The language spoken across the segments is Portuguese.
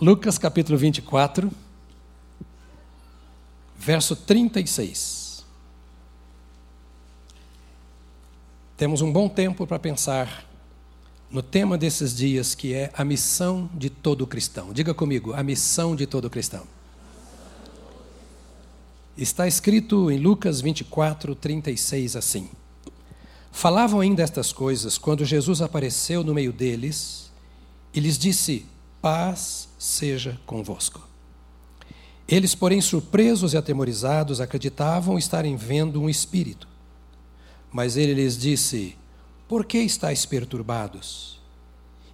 Lucas capítulo 24, verso 36. Temos um bom tempo para pensar no tema desses dias, que é a missão de todo cristão. Diga comigo, a missão de todo cristão. Está escrito em Lucas 24, 36 assim: Falavam ainda estas coisas quando Jesus apareceu no meio deles e lhes disse: Paz seja convosco. Eles, porém, surpresos e atemorizados, acreditavam estarem vendo um espírito. Mas ele lhes disse: Por que estáis perturbados?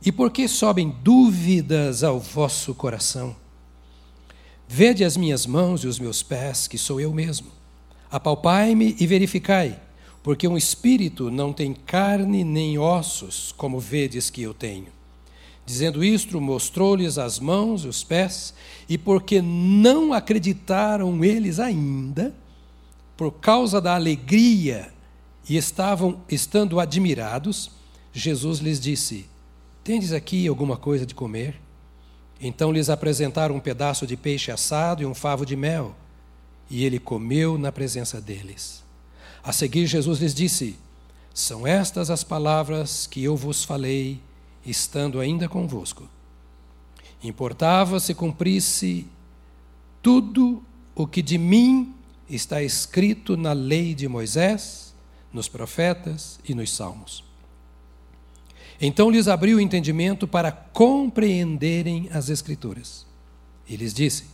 E por que sobem dúvidas ao vosso coração? Vede as minhas mãos e os meus pés, que sou eu mesmo. Apalpai-me e verificai, porque um espírito não tem carne nem ossos, como vedes que eu tenho. Dizendo isto, mostrou-lhes as mãos e os pés, e porque não acreditaram eles ainda, por causa da alegria, e estavam estando admirados, Jesus lhes disse: Tendes aqui alguma coisa de comer? Então lhes apresentaram um pedaço de peixe assado e um favo de mel, e ele comeu na presença deles. A seguir, Jesus lhes disse: São estas as palavras que eu vos falei estando ainda convosco. Importava se cumprisse tudo o que de mim está escrito na lei de Moisés, nos profetas e nos salmos. Então lhes abriu o entendimento para compreenderem as Escrituras. E lhes disse: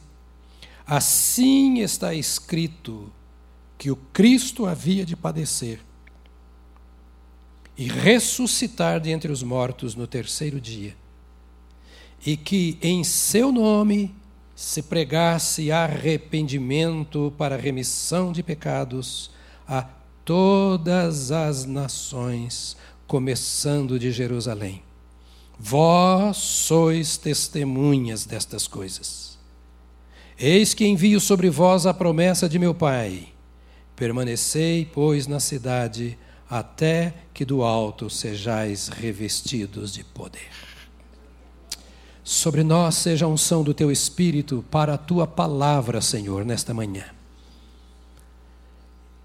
Assim está escrito que o Cristo havia de padecer e ressuscitar de entre os mortos no terceiro dia, e que em seu nome se pregasse arrependimento para remissão de pecados a todas as nações, começando de Jerusalém. Vós sois testemunhas destas coisas. Eis que envio sobre vós a promessa de meu Pai. Permanecei, pois, na cidade, até que do alto sejais revestidos de poder. Sobre nós seja a unção do teu Espírito para a tua palavra, Senhor, nesta manhã.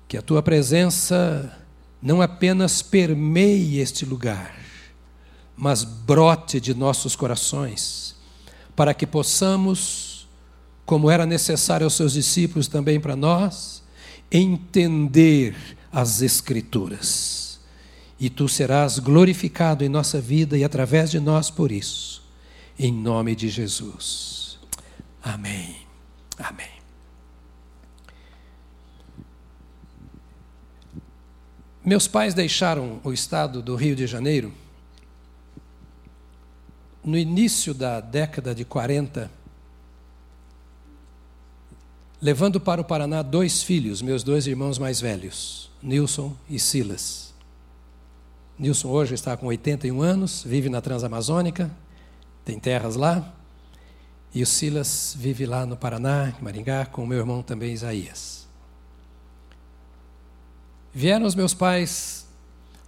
Que a tua presença não apenas permeie este lugar, mas brote de nossos corações, para que possamos, como era necessário aos seus discípulos, também para nós, entender as Escrituras. E tu serás glorificado em nossa vida e através de nós por isso. Em nome de Jesus. Amém. Amém. Meus pais deixaram o estado do Rio de Janeiro no início da década de 40 levando para o Paraná dois filhos, meus dois irmãos mais velhos, Nilson e Silas. Nilson hoje está com 81 anos, vive na Transamazônica, tem terras lá. E o Silas vive lá no Paraná, em Maringá, com o meu irmão também Isaías. Vieram os meus pais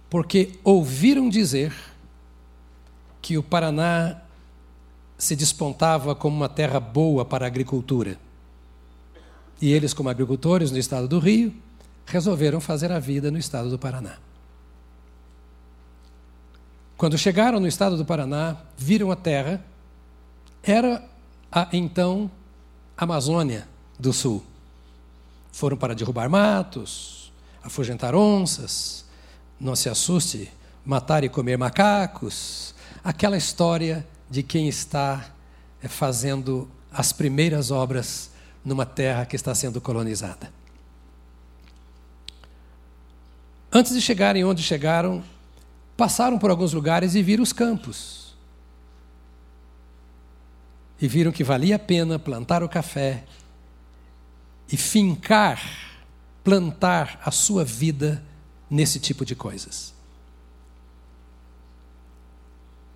porque ouviram dizer que o Paraná se despontava como uma terra boa para a agricultura e eles, como agricultores no estado do Rio, resolveram fazer a vida no estado do Paraná. Quando chegaram no estado do Paraná, viram a terra, era a então Amazônia do Sul. Foram para derrubar matos, afugentar onças, não se assuste, matar e comer macacos, aquela história de quem está eh, fazendo as primeiras obras numa terra que está sendo colonizada. Antes de chegarem onde chegaram, passaram por alguns lugares e viram os campos. E viram que valia a pena plantar o café e fincar, plantar a sua vida nesse tipo de coisas.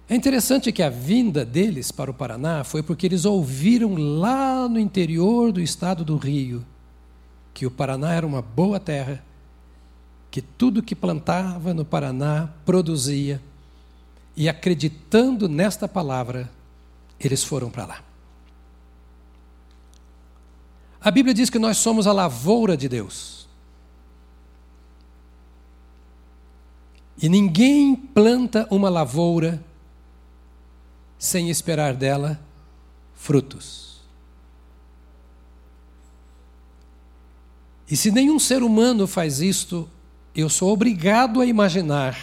É interessante que a vinda deles para o Paraná foi porque eles ouviram lá no interior do estado do Rio que o Paraná era uma boa terra, que tudo que plantava no Paraná produzia, e acreditando nesta palavra, eles foram para lá. A Bíblia diz que nós somos a lavoura de Deus. E ninguém planta uma lavoura sem esperar dela frutos. E se nenhum ser humano faz isto, eu sou obrigado a imaginar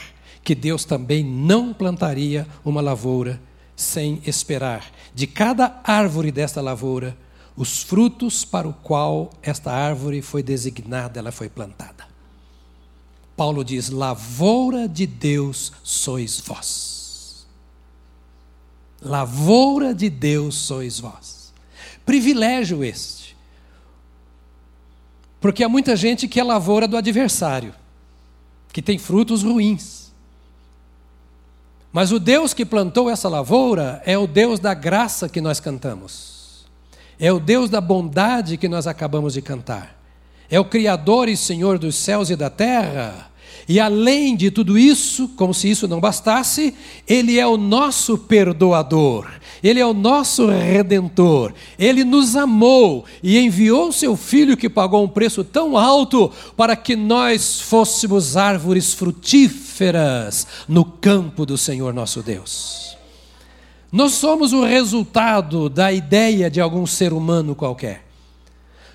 que Deus também não plantaria uma lavoura sem esperar de cada árvore desta lavoura os frutos para o qual esta árvore foi designada, ela foi plantada. Paulo diz: lavoura de Deus sois vós. Lavoura de Deus sois vós. Privilégio este. Porque há muita gente que é lavoura do adversário, que tem frutos ruins. Mas o Deus que plantou essa lavoura é o Deus da graça que nós cantamos. É o Deus da bondade que nós acabamos de cantar. É o Criador e Senhor dos céus e da terra. E além de tudo isso, como se isso não bastasse, Ele é o nosso perdoador, Ele é o nosso redentor, Ele nos amou e enviou seu Filho que pagou um preço tão alto para que nós fôssemos árvores frutíferas no campo do Senhor nosso Deus. Nós somos o resultado da ideia de algum ser humano qualquer.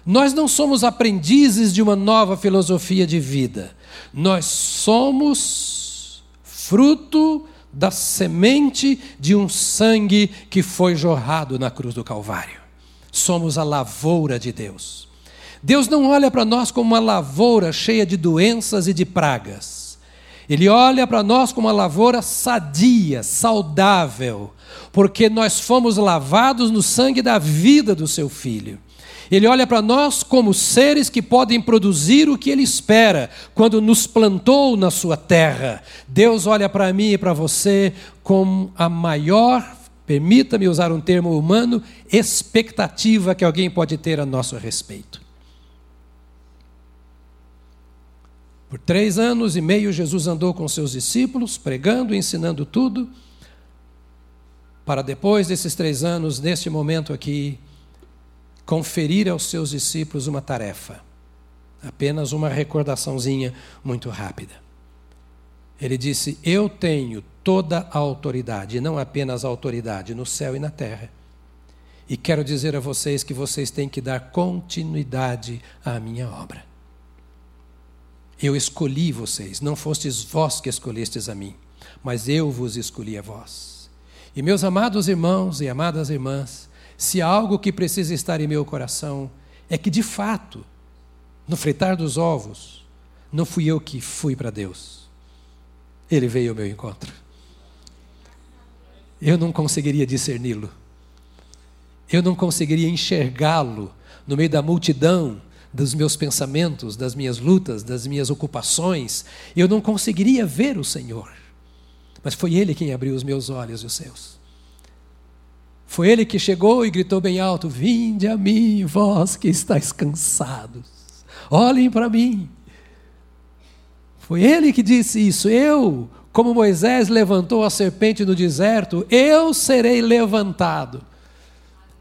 Nós não somos aprendizes de uma nova filosofia de vida. Nós somos fruto da semente de um sangue que foi jorrado na cruz do Calvário. Somos a lavoura de Deus. Deus não olha para nós como uma lavoura cheia de doenças e de pragas. Ele olha para nós como uma lavoura sadia, saudável, porque nós fomos lavados no sangue da vida do seu filho. Ele olha para nós como seres que podem produzir o que ele espera quando nos plantou na sua terra. Deus olha para mim e para você como a maior, permita-me usar um termo humano, expectativa que alguém pode ter a nosso respeito. Por três anos e meio, Jesus andou com seus discípulos, pregando ensinando tudo, para depois desses três anos, neste momento aqui, conferir aos seus discípulos uma tarefa. Apenas uma recordaçãozinha muito rápida. Ele disse: Eu tenho toda a autoridade, não apenas a autoridade no céu e na terra. E quero dizer a vocês que vocês têm que dar continuidade à minha obra. Eu escolhi vocês, não fostes vós que escolhestes a mim, mas eu vos escolhi a vós. E meus amados irmãos e amadas irmãs, se algo que precisa estar em meu coração, é que de fato, no fritar dos ovos, não fui eu que fui para Deus. Ele veio ao meu encontro. Eu não conseguiria discerni-lo. Eu não conseguiria enxergá-lo no meio da multidão dos meus pensamentos, das minhas lutas, das minhas ocupações. Eu não conseguiria ver o Senhor. Mas foi Ele quem abriu os meus olhos e os seus. Foi ele que chegou e gritou bem alto: Vinde a mim, vós que estáis cansados, olhem para mim. Foi ele que disse isso. Eu, como Moisés levantou a serpente no deserto, eu serei levantado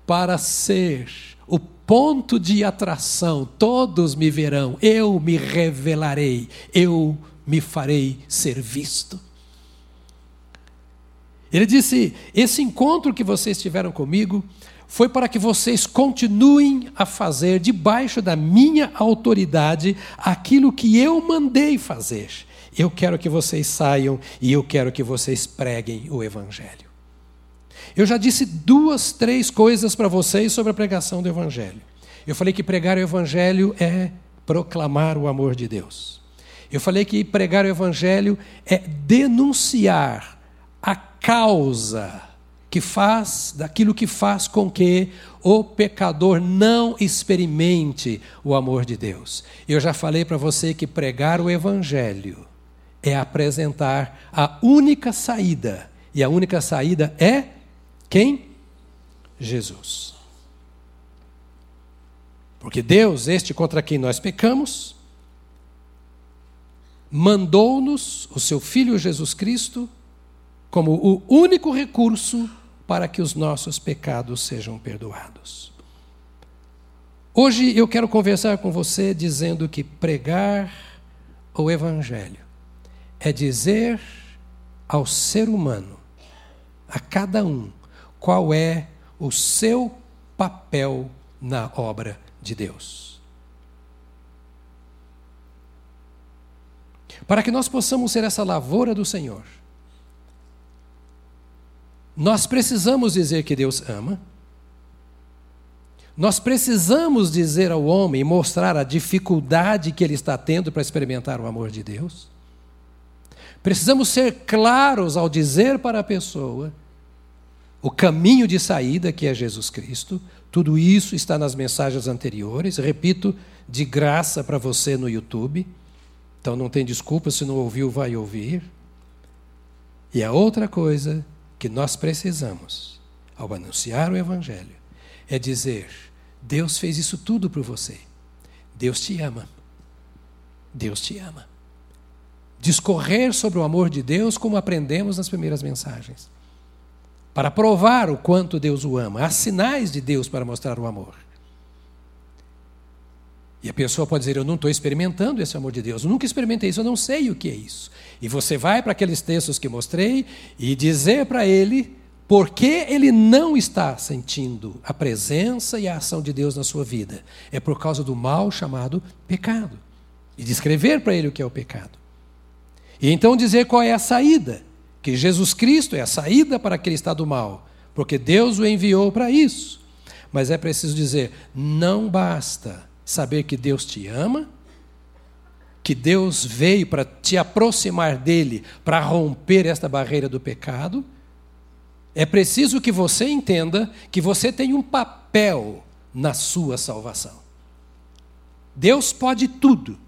para ser o ponto de atração. Todos me verão, eu me revelarei, eu me farei ser visto. Ele disse: Esse encontro que vocês tiveram comigo foi para que vocês continuem a fazer, debaixo da minha autoridade, aquilo que eu mandei fazer. Eu quero que vocês saiam e eu quero que vocês preguem o Evangelho. Eu já disse duas, três coisas para vocês sobre a pregação do Evangelho. Eu falei que pregar o Evangelho é proclamar o amor de Deus. Eu falei que pregar o Evangelho é denunciar a causa que faz, daquilo que faz com que o pecador não experimente o amor de Deus. Eu já falei para você que pregar o Evangelho é apresentar a única saída. E a única saída é quem? Jesus. Porque Deus, este contra quem nós pecamos, mandou-nos o seu Filho Jesus Cristo como o único recurso para que os nossos pecados sejam perdoados. Hoje eu quero conversar com você dizendo que pregar o Evangelho é dizer ao ser humano, a cada um, qual é o seu papel na obra de Deus. Para que nós possamos ser essa lavoura do Senhor, nós precisamos dizer que Deus ama nós precisamos dizer ao homem, mostrar a dificuldade que ele está tendo para experimentar o amor de Deus. Precisamos ser claros ao dizer para a pessoa o caminho de saída que é Jesus Cristo. Tudo isso está nas mensagens anteriores. Repito, de graça para você no YouTube. Então não tem desculpa, se não ouviu, vai ouvir. E a outra coisa que nós precisamos, ao anunciar o Evangelho, é dizer: Deus fez isso tudo por você. Deus te ama. Deus te ama. Discorrer sobre o amor de Deus, como aprendemos nas primeiras mensagens. Para provar o quanto Deus o ama. Há sinais de Deus para mostrar o amor. E a pessoa pode dizer: Eu não estou experimentando esse amor de Deus, eu nunca experimentei isso, eu não sei o que é isso. E você vai para aqueles textos que mostrei e dizer para ele por que ele não está sentindo a presença e a ação de Deus na sua vida? É por causa do mal chamado pecado. E descrever para ele o que é o pecado. E então dizer qual é a saída. Que Jesus Cristo é a saída para aquele estado mal. Porque Deus o enviou para isso. Mas é preciso dizer: não basta saber que Deus te ama, que Deus veio para te aproximar dele, para romper esta barreira do pecado é preciso que você entenda que você tem um papel na sua salvação. Deus pode tudo.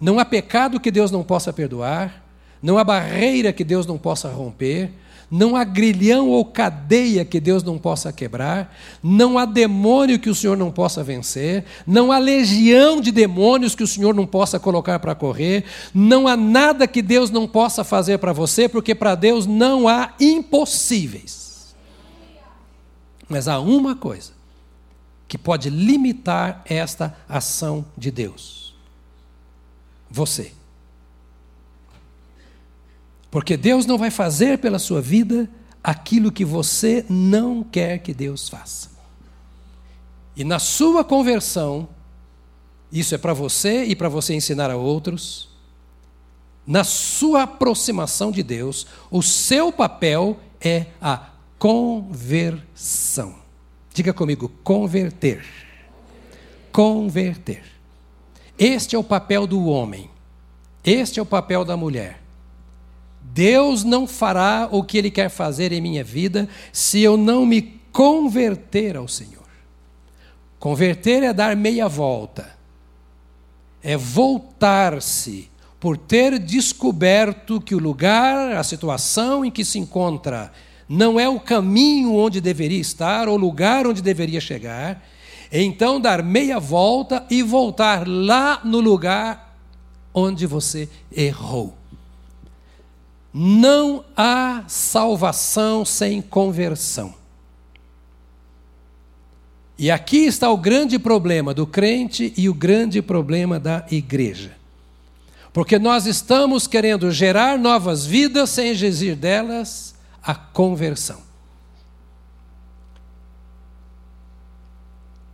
Não há pecado que Deus não possa perdoar, não há barreira que Deus não possa romper, não há grilhão ou cadeia que Deus não possa quebrar, não há demônio que o Senhor não possa vencer, não há legião de demônios que o Senhor não possa colocar para correr, não há nada que Deus não possa fazer para você, porque para Deus não há impossíveis. Mas há uma coisa que pode limitar esta ação de Deus: você. Porque Deus não vai fazer pela sua vida aquilo que você não quer que Deus faça. E na sua conversão, isso é para você e para você ensinar a outros, na sua aproximação de Deus, o seu papel é a conversão. Diga comigo, converter. Converter. Este é o papel do homem. Este é o papel da mulher. Deus não fará o que Ele quer fazer em minha vida se eu não me converter ao Senhor. Converter é dar meia volta, é voltar-se por ter descoberto que o lugar, a situação em que se encontra, não é o caminho onde deveria estar, ou o lugar onde deveria chegar, então dar meia volta e voltar lá no lugar onde você errou. Não há salvação sem conversão. E aqui está o grande problema do crente e o grande problema da igreja. Porque nós estamos querendo gerar novas vidas sem exigir delas a conversão.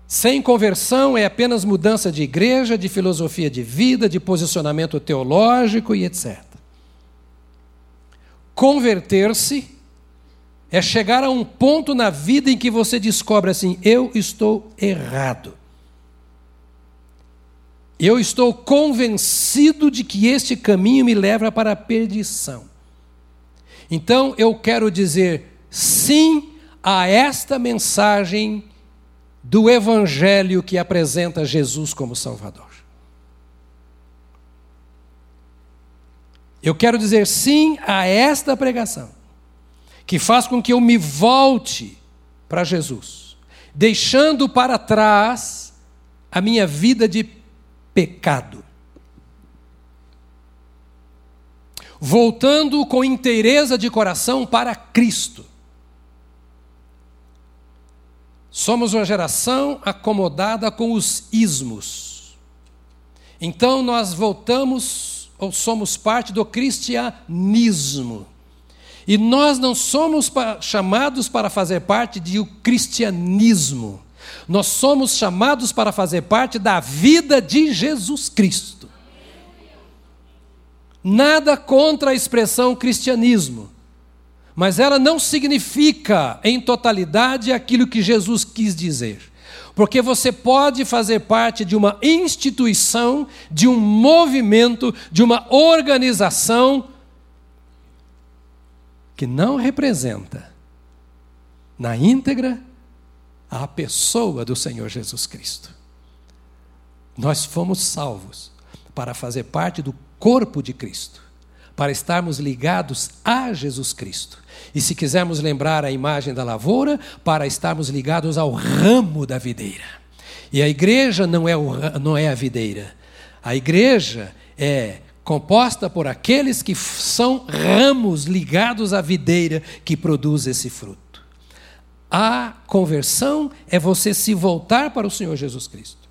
Sem conversão é apenas mudança de igreja, de filosofia de vida, de posicionamento teológico e etc. Converter-se é chegar a um ponto na vida em que você descobre assim: eu estou errado. Eu estou convencido de que este caminho me leva para a perdição. Então eu quero dizer sim a esta mensagem do Evangelho que apresenta Jesus como Salvador. Eu quero dizer sim a esta pregação, que faz com que eu me volte para Jesus, deixando para trás a minha vida de pecado. Voltando com inteireza de coração para Cristo. Somos uma geração acomodada com os ismos. Então nós voltamos ou somos parte do cristianismo. E nós não somos chamados para fazer parte do cristianismo. Nós somos chamados para fazer parte da vida de Jesus Cristo. Nada contra a expressão cristianismo, mas ela não significa em totalidade aquilo que Jesus quis dizer. Porque você pode fazer parte de uma instituição, de um movimento, de uma organização que não representa na íntegra a pessoa do Senhor Jesus Cristo. Nós fomos salvos para fazer parte do corpo de Cristo, para estarmos ligados a Jesus Cristo. E se quisermos lembrar a imagem da lavoura, para estarmos ligados ao ramo da videira. E a igreja não é, o, não é a videira. A igreja é composta por aqueles que são ramos ligados à videira que produz esse fruto. A conversão é você se voltar para o Senhor Jesus Cristo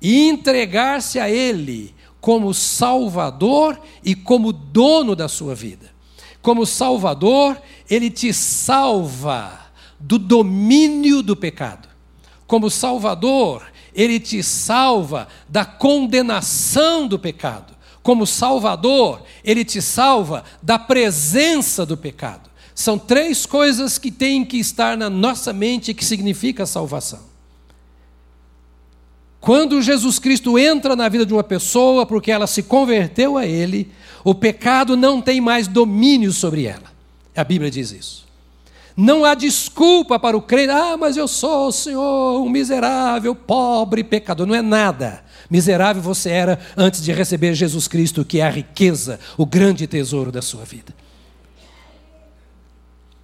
e entregar-se a Ele como Salvador e como dono da sua vida. Como Salvador, Ele te salva do domínio do pecado. Como Salvador, Ele te salva da condenação do pecado. Como Salvador, Ele te salva da presença do pecado. São três coisas que têm que estar na nossa mente que significa salvação. Quando Jesus Cristo entra na vida de uma pessoa porque ela se converteu a Ele, o pecado não tem mais domínio sobre ela. A Bíblia diz isso. Não há desculpa para o crente, ah, mas eu sou, Senhor, um miserável, pobre, pecador. Não é nada. Miserável você era antes de receber Jesus Cristo, que é a riqueza, o grande tesouro da sua vida.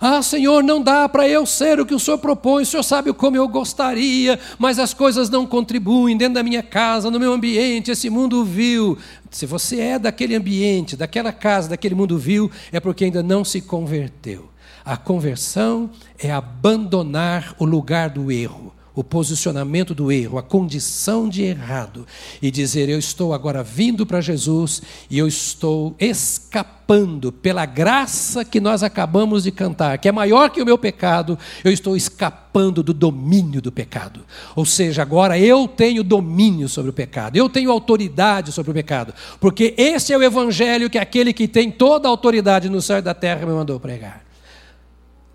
Ah, Senhor, não dá para eu ser o que o Senhor propõe, o Senhor sabe como eu gostaria, mas as coisas não contribuem dentro da minha casa, no meu ambiente, esse mundo vil. Se você é daquele ambiente, daquela casa, daquele mundo vil, é porque ainda não se converteu. A conversão é abandonar o lugar do erro o posicionamento do erro, a condição de errado, e dizer: Eu estou agora vindo para Jesus e eu estou escapando pela graça que nós acabamos de cantar, que é maior que o meu pecado, eu estou escapando do domínio do pecado. Ou seja, agora eu tenho domínio sobre o pecado, eu tenho autoridade sobre o pecado, porque esse é o evangelho que aquele que tem toda a autoridade no céu e da terra me mandou pregar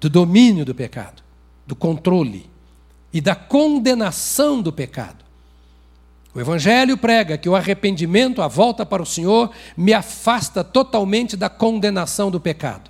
do domínio do pecado, do controle e da condenação do pecado. O Evangelho prega que o arrependimento, a volta para o Senhor, me afasta totalmente da condenação do pecado.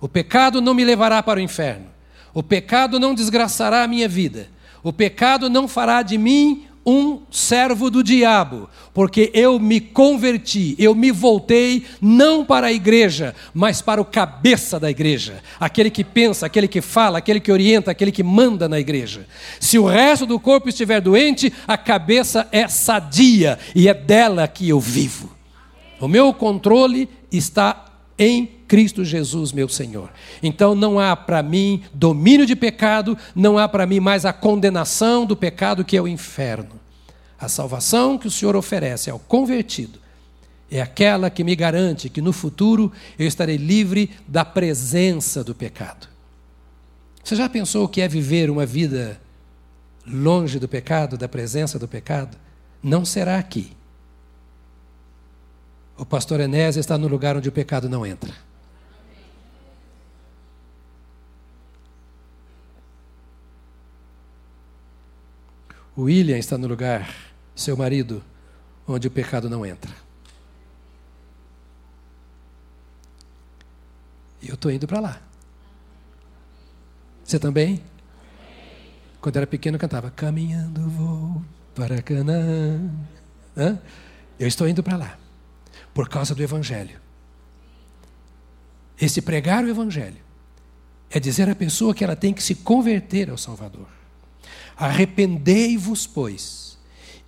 O pecado não me levará para o inferno. O pecado não desgraçará a minha vida. O pecado não fará de mim um servo do diabo, porque eu me converti, eu me voltei não para a igreja, mas para o cabeça da igreja, aquele que pensa, aquele que fala, aquele que orienta, aquele que manda na igreja. Se o resto do corpo estiver doente, a cabeça é sadia e é dela que eu vivo. O meu controle está em Cristo Jesus, meu Senhor. Então não há para mim domínio de pecado, não há para mim mais a condenação do pecado que é o inferno. A salvação que o Senhor oferece ao convertido é aquela que me garante que no futuro eu estarei livre da presença do pecado. Você já pensou o que é viver uma vida longe do pecado, da presença do pecado? Não será aqui. O pastor Enés está no lugar onde o pecado não entra. O William está no lugar, seu marido, onde o pecado não entra. E eu estou indo para lá. Você também? Quando era pequeno, cantava Caminhando vou para Canaã. Eu estou indo para lá, por causa do Evangelho. Esse pregar o Evangelho é dizer à pessoa que ela tem que se converter ao Salvador. Arrependei-vos, pois,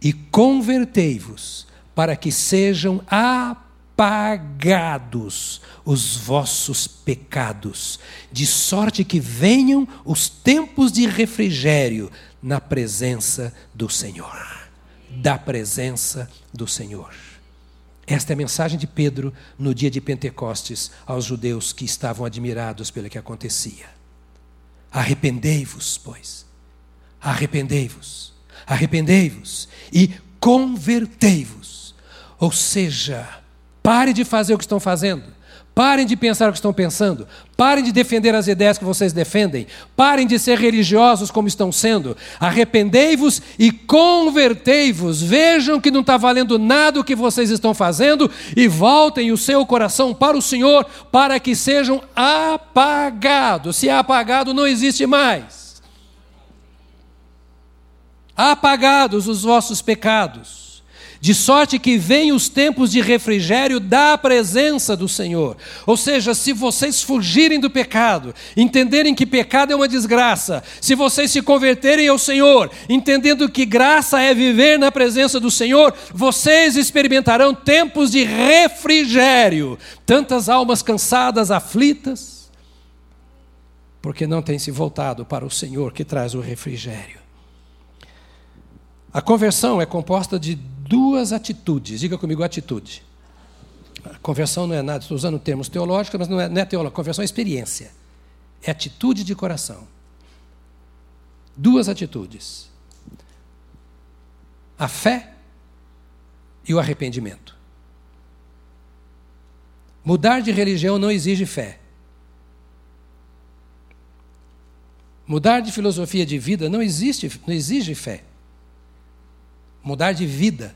e convertei-vos, para que sejam apagados os vossos pecados, de sorte que venham os tempos de refrigério na presença do Senhor. Da presença do Senhor. Esta é a mensagem de Pedro no dia de Pentecostes aos judeus que estavam admirados pelo que acontecia. Arrependei-vos, pois. Arrependei-vos. Arrependei-vos e convertei-vos. Ou seja, pare de fazer o que estão fazendo. Parem de pensar o que estão pensando. Parem de defender as ideias que vocês defendem. Parem de ser religiosos como estão sendo. Arrependei-vos e convertei-vos. Vejam que não está valendo nada o que vocês estão fazendo e voltem o seu coração para o Senhor para que sejam apagados. Se é apagado, não existe mais. Apagados os vossos pecados de sorte que venham os tempos de refrigério da presença do Senhor. Ou seja, se vocês fugirem do pecado, entenderem que pecado é uma desgraça, se vocês se converterem ao Senhor, entendendo que graça é viver na presença do Senhor, vocês experimentarão tempos de refrigério. Tantas almas cansadas, aflitas, porque não têm se voltado para o Senhor que traz o refrigério. A conversão é composta de duas atitudes. Diga comigo atitude. Conversão não é nada, estou usando termos teológicos, mas não é, não é teológico. Conversão é experiência. É atitude de coração. Duas atitudes: a fé e o arrependimento. Mudar de religião não exige fé. Mudar de filosofia de vida não, existe, não exige fé. Mudar de vida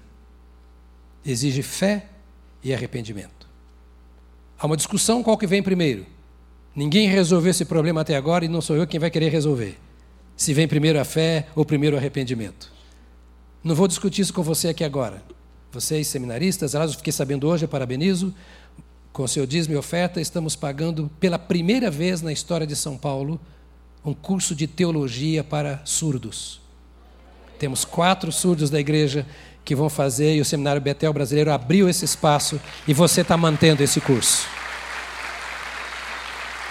exige fé e arrependimento. Há uma discussão qual que vem primeiro. Ninguém resolveu esse problema até agora e não sou eu quem vai querer resolver. Se vem primeiro a fé ou primeiro o arrependimento. Não vou discutir isso com você aqui agora. Vocês, seminaristas, aliás, fiquei sabendo hoje, parabenizo, com seu dízimo e oferta, estamos pagando pela primeira vez na história de São Paulo um curso de teologia para surdos. Temos quatro surdos da igreja que vão fazer e o Seminário Betel Brasileiro abriu esse espaço e você está mantendo esse curso.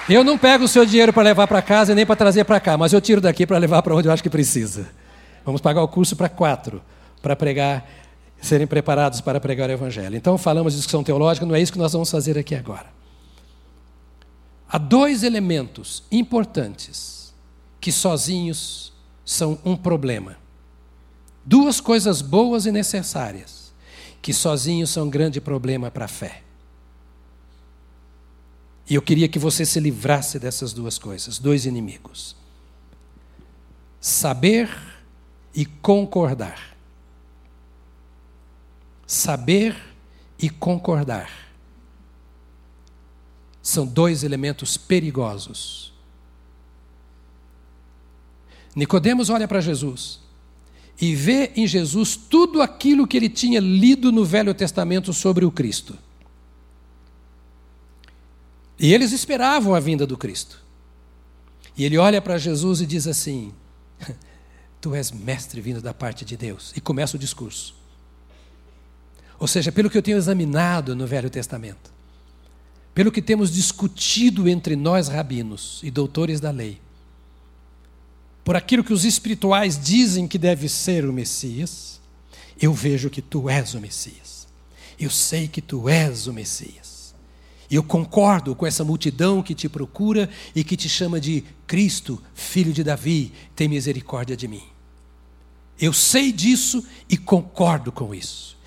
Eu não pego o seu dinheiro para levar para casa nem para trazer para cá, mas eu tiro daqui para levar para onde eu acho que precisa. Vamos pagar o curso para quatro, para pregar, serem preparados para pregar o Evangelho. Então falamos de discussão teológica, não é isso que nós vamos fazer aqui agora. Há dois elementos importantes que sozinhos são um problema. Duas coisas boas e necessárias, que sozinhos são um grande problema para a fé. E eu queria que você se livrasse dessas duas coisas, dois inimigos: saber e concordar. Saber e concordar são dois elementos perigosos. Nicodemos olha para Jesus e vê em Jesus tudo aquilo que ele tinha lido no Velho Testamento sobre o Cristo. E eles esperavam a vinda do Cristo. E ele olha para Jesus e diz assim: Tu és mestre vindo da parte de Deus. E começa o discurso. Ou seja, pelo que eu tenho examinado no Velho Testamento, pelo que temos discutido entre nós rabinos e doutores da lei, por aquilo que os espirituais dizem que deve ser o Messias, eu vejo que tu és o Messias. Eu sei que tu és o Messias. E eu concordo com essa multidão que te procura e que te chama de Cristo, filho de Davi, tem misericórdia de mim. Eu sei disso e concordo com isso.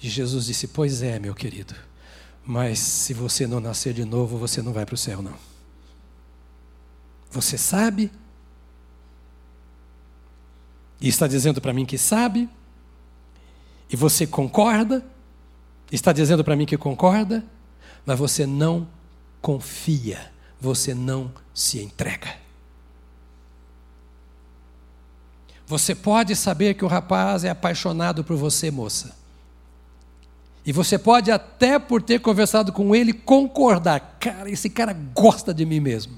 E Jesus disse: Pois é, meu querido, mas se você não nascer de novo, você não vai para o céu, não. Você sabe e está dizendo para mim que sabe, e você concorda, está dizendo para mim que concorda, mas você não confia, você não se entrega. Você pode saber que o rapaz é apaixonado por você, moça. E você pode até por ter conversado com ele concordar, cara, esse cara gosta de mim mesmo.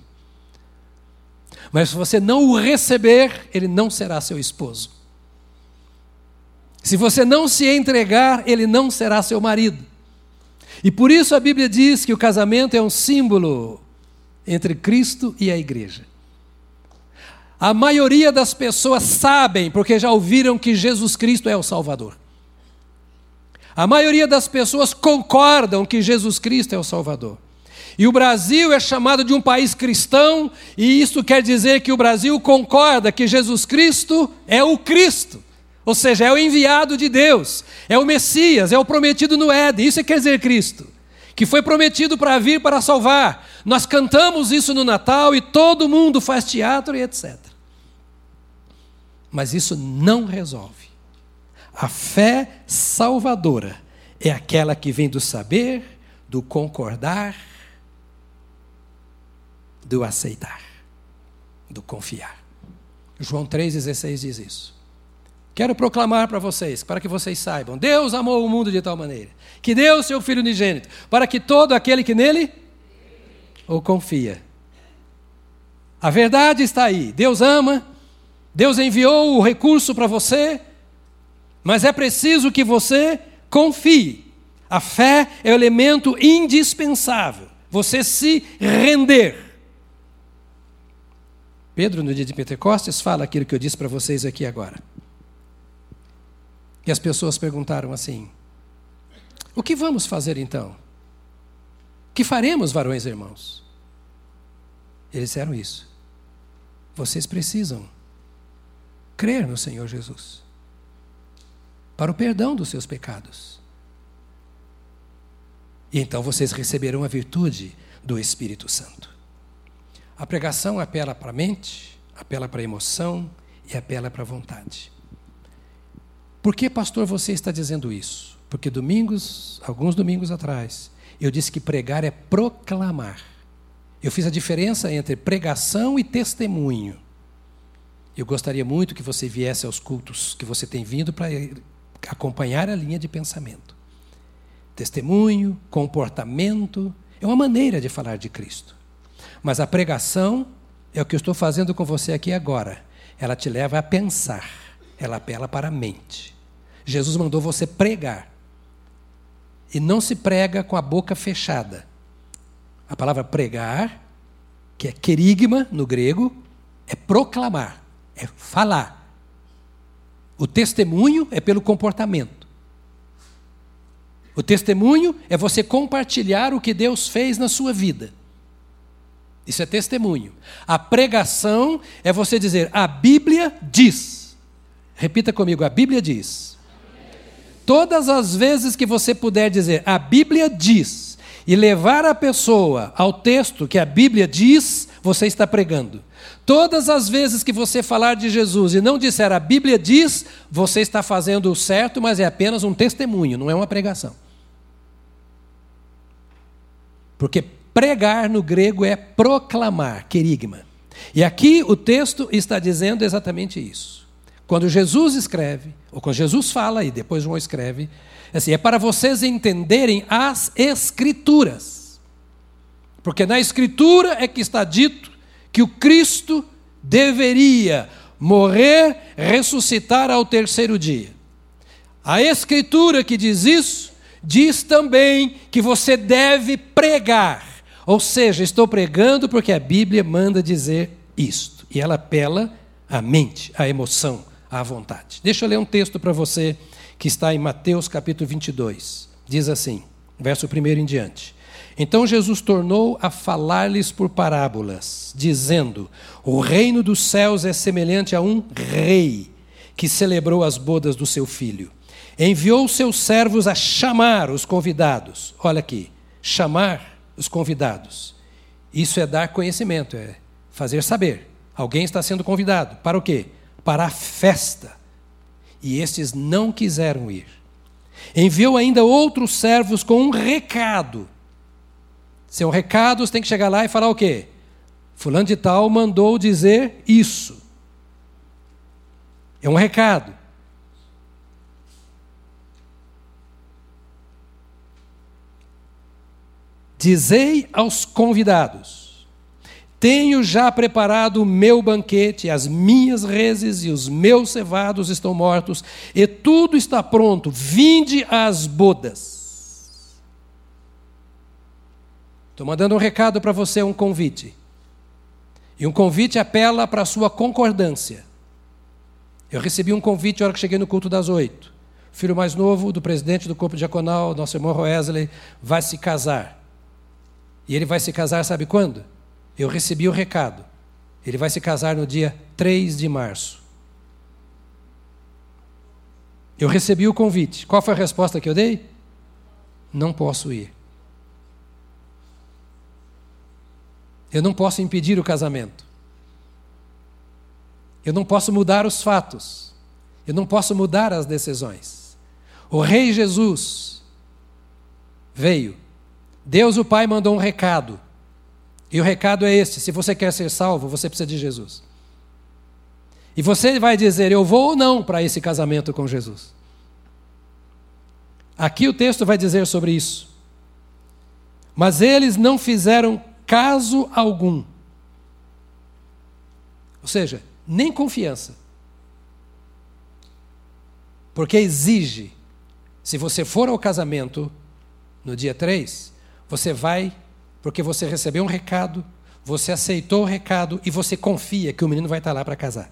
Mas se você não o receber, ele não será seu esposo. Se você não se entregar, ele não será seu marido. E por isso a Bíblia diz que o casamento é um símbolo entre Cristo e a igreja. A maioria das pessoas sabem, porque já ouviram que Jesus Cristo é o Salvador. A maioria das pessoas concordam que Jesus Cristo é o Salvador. E o Brasil é chamado de um país cristão, e isso quer dizer que o Brasil concorda que Jesus Cristo é o Cristo, ou seja, é o enviado de Deus, é o Messias, é o prometido no Éden. Isso quer dizer Cristo, que foi prometido para vir para salvar. Nós cantamos isso no Natal e todo mundo faz teatro e etc. Mas isso não resolve. A fé salvadora é aquela que vem do saber, do concordar, do aceitar, do confiar. João 3,16 diz isso. Quero proclamar para vocês, para que vocês saibam: Deus amou o mundo de tal maneira, que deu o seu Filho unigênito, para que todo aquele que nele ou confia. A verdade está aí. Deus ama, Deus enviou o recurso para você, mas é preciso que você confie. A fé é o elemento indispensável. Você se render. Pedro, no dia de Pentecostes, fala aquilo que eu disse para vocês aqui agora. E as pessoas perguntaram assim: O que vamos fazer então? Que faremos, varões e irmãos? Eles disseram isso. Vocês precisam crer no Senhor Jesus para o perdão dos seus pecados. E então vocês receberão a virtude do Espírito Santo. A pregação apela para a mente, apela para a emoção e apela para a vontade. Por que, pastor, você está dizendo isso? Porque domingos, alguns domingos atrás, eu disse que pregar é proclamar. Eu fiz a diferença entre pregação e testemunho. Eu gostaria muito que você viesse aos cultos que você tem vindo para acompanhar a linha de pensamento. Testemunho, comportamento, é uma maneira de falar de Cristo. Mas a pregação é o que eu estou fazendo com você aqui agora. Ela te leva a pensar, ela apela para a mente. Jesus mandou você pregar. E não se prega com a boca fechada. A palavra pregar, que é querigma no grego, é proclamar é falar. O testemunho é pelo comportamento. O testemunho é você compartilhar o que Deus fez na sua vida. Isso é testemunho. A pregação é você dizer: a Bíblia diz. Repita comigo: a Bíblia diz. Todas as vezes que você puder dizer a Bíblia diz e levar a pessoa ao texto que a Bíblia diz, você está pregando. Todas as vezes que você falar de Jesus e não disser a Bíblia diz, você está fazendo o certo, mas é apenas um testemunho, não é uma pregação. Porque pregar no grego é proclamar, querigma. E aqui o texto está dizendo exatamente isso. Quando Jesus escreve, ou quando Jesus fala e depois João escreve, assim, é para vocês entenderem as Escrituras. Porque na Escritura é que está dito que o Cristo deveria morrer, ressuscitar ao terceiro dia. A Escritura que diz isso, diz também que você deve pregar. Ou seja, estou pregando porque a Bíblia manda dizer isto. E ela apela à mente, à emoção, à vontade. Deixa eu ler um texto para você que está em Mateus capítulo 22. Diz assim, verso 1 em diante. Então Jesus tornou a falar-lhes por parábolas, dizendo: O reino dos céus é semelhante a um rei que celebrou as bodas do seu filho. Enviou seus servos a chamar os convidados. Olha aqui, chamar os convidados. Isso é dar conhecimento, é fazer saber. Alguém está sendo convidado. Para o quê? Para a festa. E estes não quiseram ir. Enviou ainda outros servos com um recado se um recado, você tem que chegar lá e falar o quê? Fulano de tal mandou dizer isso. É um recado. Dizei aos convidados: Tenho já preparado o meu banquete, as minhas reses e os meus cevados estão mortos, e tudo está pronto. Vinde às bodas. Estou mandando um recado para você, um convite. E um convite apela para a sua concordância. Eu recebi um convite na hora que cheguei no culto das oito. O filho mais novo do presidente do corpo diaconal, nosso irmão Wesley, vai se casar. E ele vai se casar, sabe quando? Eu recebi o recado. Ele vai se casar no dia 3 de março. Eu recebi o convite. Qual foi a resposta que eu dei? Não posso ir. Eu não posso impedir o casamento. Eu não posso mudar os fatos. Eu não posso mudar as decisões. O Rei Jesus veio. Deus, o Pai, mandou um recado. E o recado é este: se você quer ser salvo, você precisa de Jesus. E você vai dizer, eu vou ou não para esse casamento com Jesus. Aqui o texto vai dizer sobre isso. Mas eles não fizeram caso algum. Ou seja, nem confiança. Porque exige, se você for ao casamento no dia 3, você vai porque você recebeu um recado, você aceitou o recado e você confia que o menino vai estar lá para casar.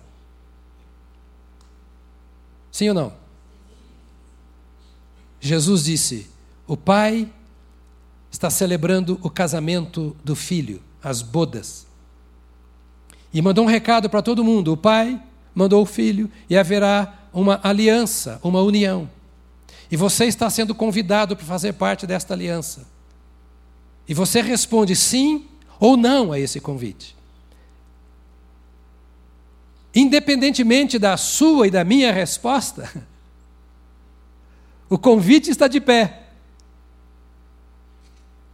Sim ou não? Jesus disse: O pai está celebrando o casamento do filho, as bodas. E mandou um recado para todo mundo: o pai mandou o filho e haverá uma aliança, uma união. E você está sendo convidado para fazer parte desta aliança. E você responde sim ou não a esse convite. Independentemente da sua e da minha resposta, o convite está de pé.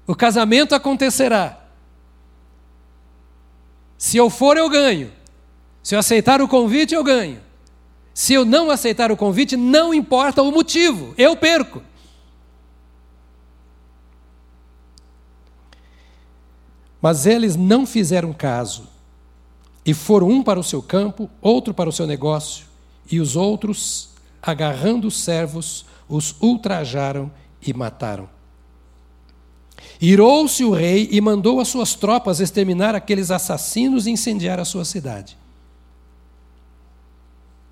O casamento acontecerá. Se eu for, eu ganho. Se eu aceitar o convite, eu ganho. Se eu não aceitar o convite, não importa o motivo, eu perco. Mas eles não fizeram caso e foram um para o seu campo, outro para o seu negócio, e os outros, agarrando os servos, os ultrajaram e mataram. Irou-se o rei e mandou as suas tropas exterminar aqueles assassinos e incendiar a sua cidade.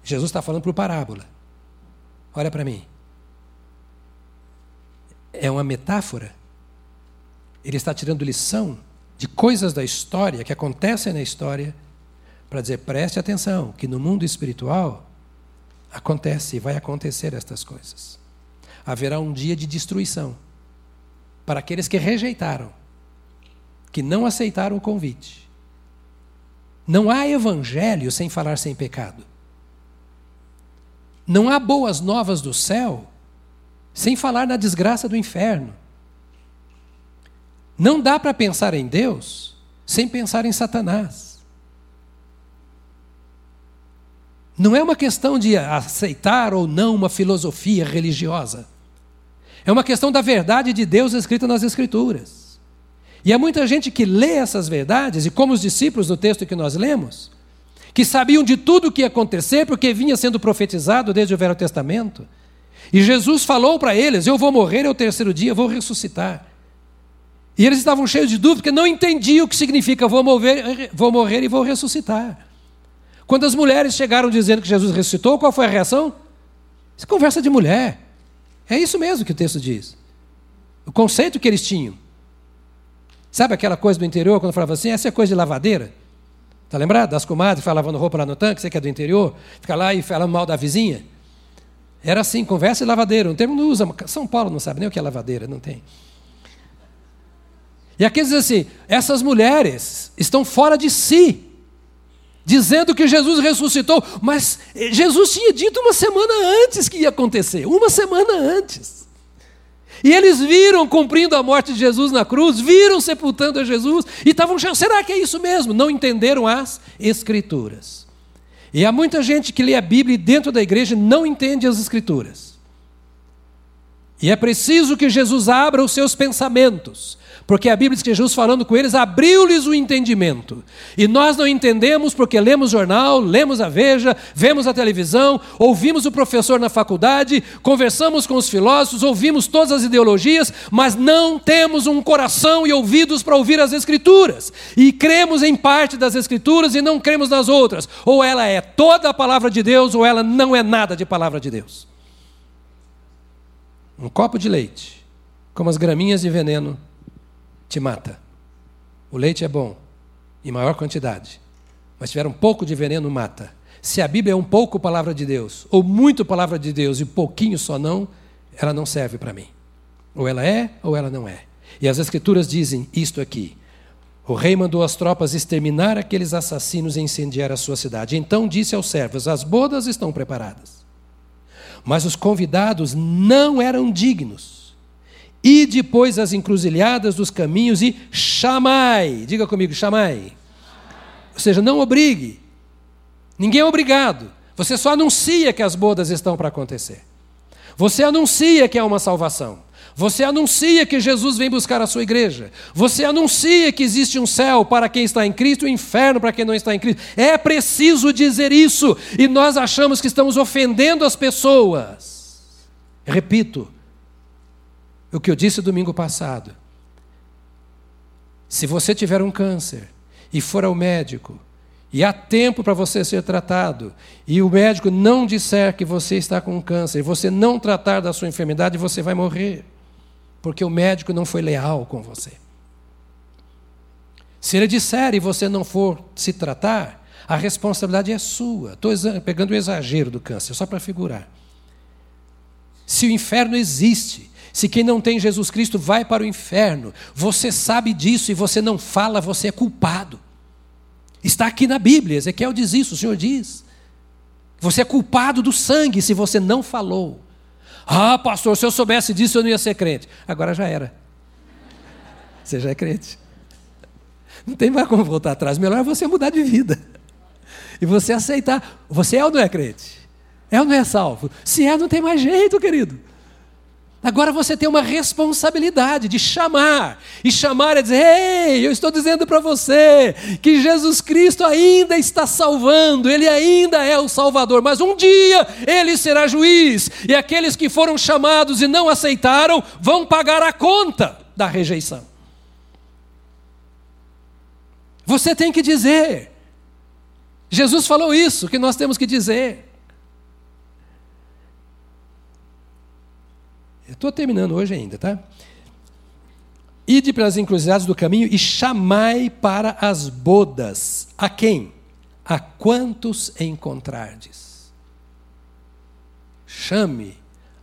Jesus está falando por parábola. Olha para mim. É uma metáfora. Ele está tirando lição de coisas da história que acontecem na história para dizer: preste atenção, que no mundo espiritual acontece e vai acontecer estas coisas. Haverá um dia de destruição para aqueles que rejeitaram, que não aceitaram o convite. Não há evangelho sem falar sem pecado. Não há boas novas do céu sem falar na desgraça do inferno. Não dá para pensar em Deus sem pensar em Satanás. Não é uma questão de aceitar ou não uma filosofia religiosa. É uma questão da verdade de Deus escrita nas Escrituras. E há muita gente que lê essas verdades, e como os discípulos do texto que nós lemos, que sabiam de tudo o que ia acontecer, porque vinha sendo profetizado desde o Velho Testamento. E Jesus falou para eles: Eu vou morrer ao terceiro dia, vou ressuscitar. E eles estavam cheios de dúvida, porque não entendiam o que significa vou morrer, vou morrer e vou ressuscitar. Quando as mulheres chegaram dizendo que Jesus ressuscitou, qual foi a reação? Isso é conversa de mulher. É isso mesmo que o texto diz. O conceito que eles tinham. Sabe aquela coisa do interior, quando falava assim, essa é coisa de lavadeira? Está lembrado? Das comadres que lavando roupa lá no tanque, você que é do interior, fica lá e fala mal da vizinha. Era assim, conversa e lavadeira. Um termo não usa. São Paulo não sabe nem o que é lavadeira, não tem. E aqui diz assim: essas mulheres estão fora de si dizendo que Jesus ressuscitou, mas Jesus tinha dito uma semana antes que ia acontecer, uma semana antes. E eles viram cumprindo a morte de Jesus na cruz, viram sepultando a Jesus e estavam achando, será que é isso mesmo? Não entenderam as Escrituras. E há muita gente que lê a Bíblia e dentro da igreja não entende as Escrituras. E é preciso que Jesus abra os seus pensamentos, porque a Bíblia diz que Jesus, falando com eles, abriu-lhes o entendimento. E nós não entendemos porque lemos jornal, lemos a Veja, vemos a televisão, ouvimos o professor na faculdade, conversamos com os filósofos, ouvimos todas as ideologias, mas não temos um coração e ouvidos para ouvir as Escrituras. E cremos em parte das Escrituras e não cremos nas outras. Ou ela é toda a palavra de Deus, ou ela não é nada de palavra de Deus. Um copo de leite, como as graminhas de veneno, te mata. O leite é bom, em maior quantidade, mas tiver um pouco de veneno, mata. Se a Bíblia é um pouco palavra de Deus, ou muito palavra de Deus e pouquinho só não, ela não serve para mim. Ou ela é, ou ela não é. E as Escrituras dizem isto aqui. O rei mandou as tropas exterminar aqueles assassinos e incendiar a sua cidade. Então disse aos servos: As bodas estão preparadas. Mas os convidados não eram dignos e depois as encruzilhadas dos caminhos e chamai. Diga comigo, chamai. Ou seja, não obrigue. Ninguém é obrigado. Você só anuncia que as bodas estão para acontecer. Você anuncia que há uma salvação. Você anuncia que Jesus vem buscar a sua igreja. Você anuncia que existe um céu para quem está em Cristo e um inferno para quem não está em Cristo. É preciso dizer isso. E nós achamos que estamos ofendendo as pessoas. Repito, o que eu disse domingo passado. Se você tiver um câncer e for ao médico, e há tempo para você ser tratado, e o médico não disser que você está com câncer, e você não tratar da sua enfermidade, você vai morrer, porque o médico não foi leal com você. Se ele disser e você não for se tratar, a responsabilidade é sua. Estou pegando o exagero do câncer, só para figurar. Se o inferno existe, se quem não tem Jesus Cristo vai para o inferno, você sabe disso e você não fala, você é culpado. Está aqui na Bíblia, Ezequiel diz isso, o Senhor diz. Você é culpado do sangue se você não falou. Ah, pastor, se eu soubesse disso eu não ia ser crente. Agora já era. Você já é crente. Não tem mais como voltar atrás. Melhor é você mudar de vida. E você aceitar. Você é ou não é crente? É ou não é salvo? Se é, não tem mais jeito, querido. Agora você tem uma responsabilidade de chamar. E chamar é dizer: Ei, eu estou dizendo para você que Jesus Cristo ainda está salvando, Ele ainda é o Salvador, mas um dia Ele será juiz. E aqueles que foram chamados e não aceitaram vão pagar a conta da rejeição. Você tem que dizer. Jesus falou isso, que nós temos que dizer. Estou terminando hoje ainda, tá? Ide pelas encruzilhadas do caminho e chamai para as bodas. A quem? A quantos encontrardes. Chame,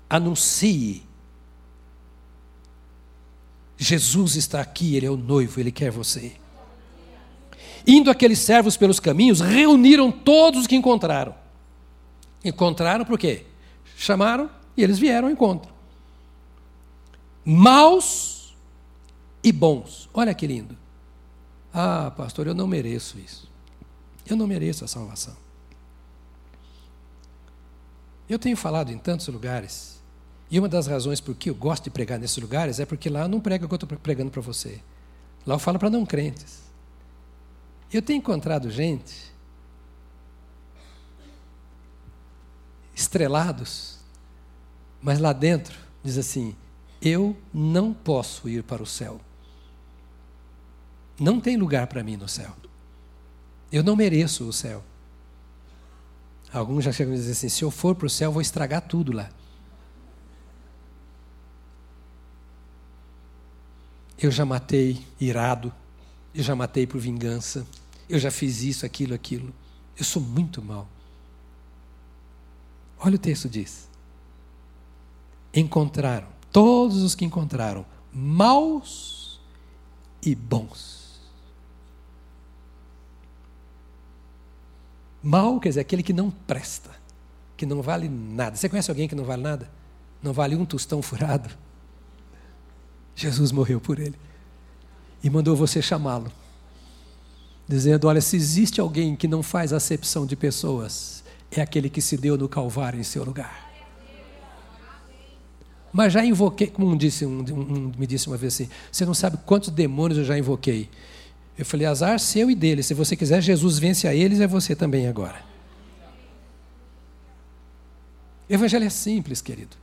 anuncie. Jesus está aqui, Ele é o noivo, Ele quer você. Indo aqueles servos pelos caminhos, reuniram todos os que encontraram. Encontraram por quê? Chamaram e eles vieram ao encontro maus e bons. Olha que lindo. Ah, pastor, eu não mereço isso. Eu não mereço a salvação. Eu tenho falado em tantos lugares, e uma das razões por que eu gosto de pregar nesses lugares é porque lá eu não prego o que eu estou pregando para você. Lá eu falo para não crentes. Eu tenho encontrado gente estrelados, mas lá dentro diz assim: eu não posso ir para o céu. Não tem lugar para mim no céu. Eu não mereço o céu. Alguns já chegam a dizer assim: se eu for para o céu, vou estragar tudo lá. Eu já matei irado, eu já matei por vingança, eu já fiz isso, aquilo, aquilo. Eu sou muito mal. Olha o texto diz. Encontraram todos os que encontraram, maus e bons. Mal quer dizer aquele que não presta, que não vale nada. Você conhece alguém que não vale nada? Não vale um tostão furado? Jesus morreu por ele e mandou você chamá-lo, dizendo: Olha, se existe alguém que não faz acepção de pessoas, é aquele que se deu no Calvário em seu lugar. Mas já invoquei, como um disse, um, um, me disse uma vez assim, você não sabe quantos demônios eu já invoquei. Eu falei, azar seu e dele. Se você quiser, Jesus vence a eles, é você também agora. Evangelho é simples, querido.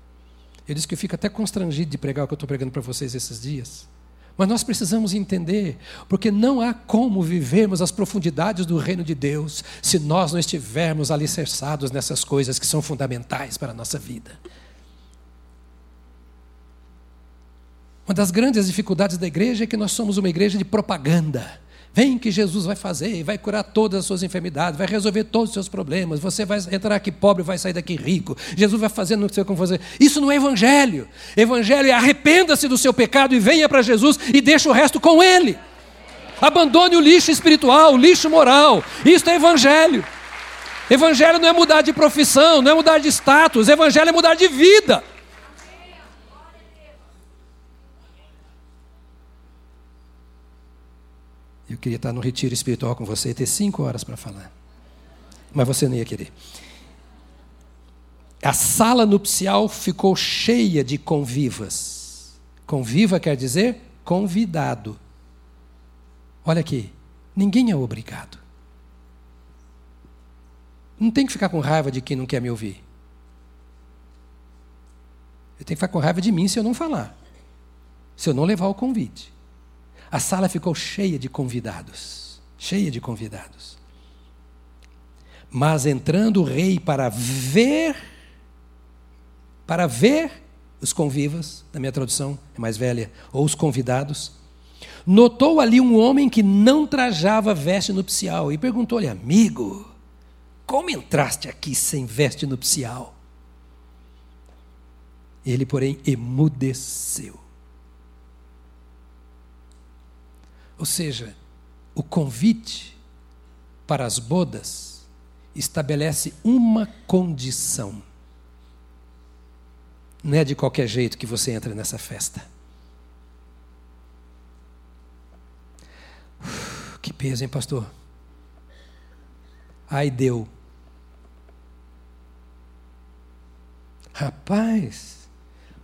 Eu disse que eu fico até constrangido de pregar o que eu estou pregando para vocês esses dias. Mas nós precisamos entender, porque não há como vivermos as profundidades do reino de Deus se nós não estivermos alicerçados nessas coisas que são fundamentais para a nossa vida. Uma das grandes dificuldades da igreja é que nós somos uma igreja de propaganda. Vem que Jesus vai fazer, vai curar todas as suas enfermidades, vai resolver todos os seus problemas. Você vai entrar aqui pobre, vai sair daqui rico. Jesus vai fazer, não sei como fazer. Isso não é evangelho. Evangelho é arrependa-se do seu pecado e venha para Jesus e deixa o resto com Ele. Abandone o lixo espiritual, o lixo moral. Isso é evangelho. Evangelho não é mudar de profissão, não é mudar de status. Evangelho é mudar de vida. Eu queria estar no retiro espiritual com você e ter cinco horas para falar. Mas você não ia querer. A sala nupcial ficou cheia de convivas. Conviva quer dizer convidado. Olha aqui, ninguém é obrigado. Não tem que ficar com raiva de quem não quer me ouvir. Eu tenho que ficar com raiva de mim se eu não falar. Se eu não levar o convite. A sala ficou cheia de convidados, cheia de convidados. Mas entrando o rei para ver, para ver os convivas, na minha tradução é mais velha, ou os convidados, notou ali um homem que não trajava veste nupcial e perguntou-lhe, amigo, como entraste aqui sem veste nupcial? Ele, porém, emudeceu. Ou seja, o convite para as bodas estabelece uma condição. Não é de qualquer jeito que você entra nessa festa. Uf, que peso, hein, pastor? Ai, deu. Rapaz,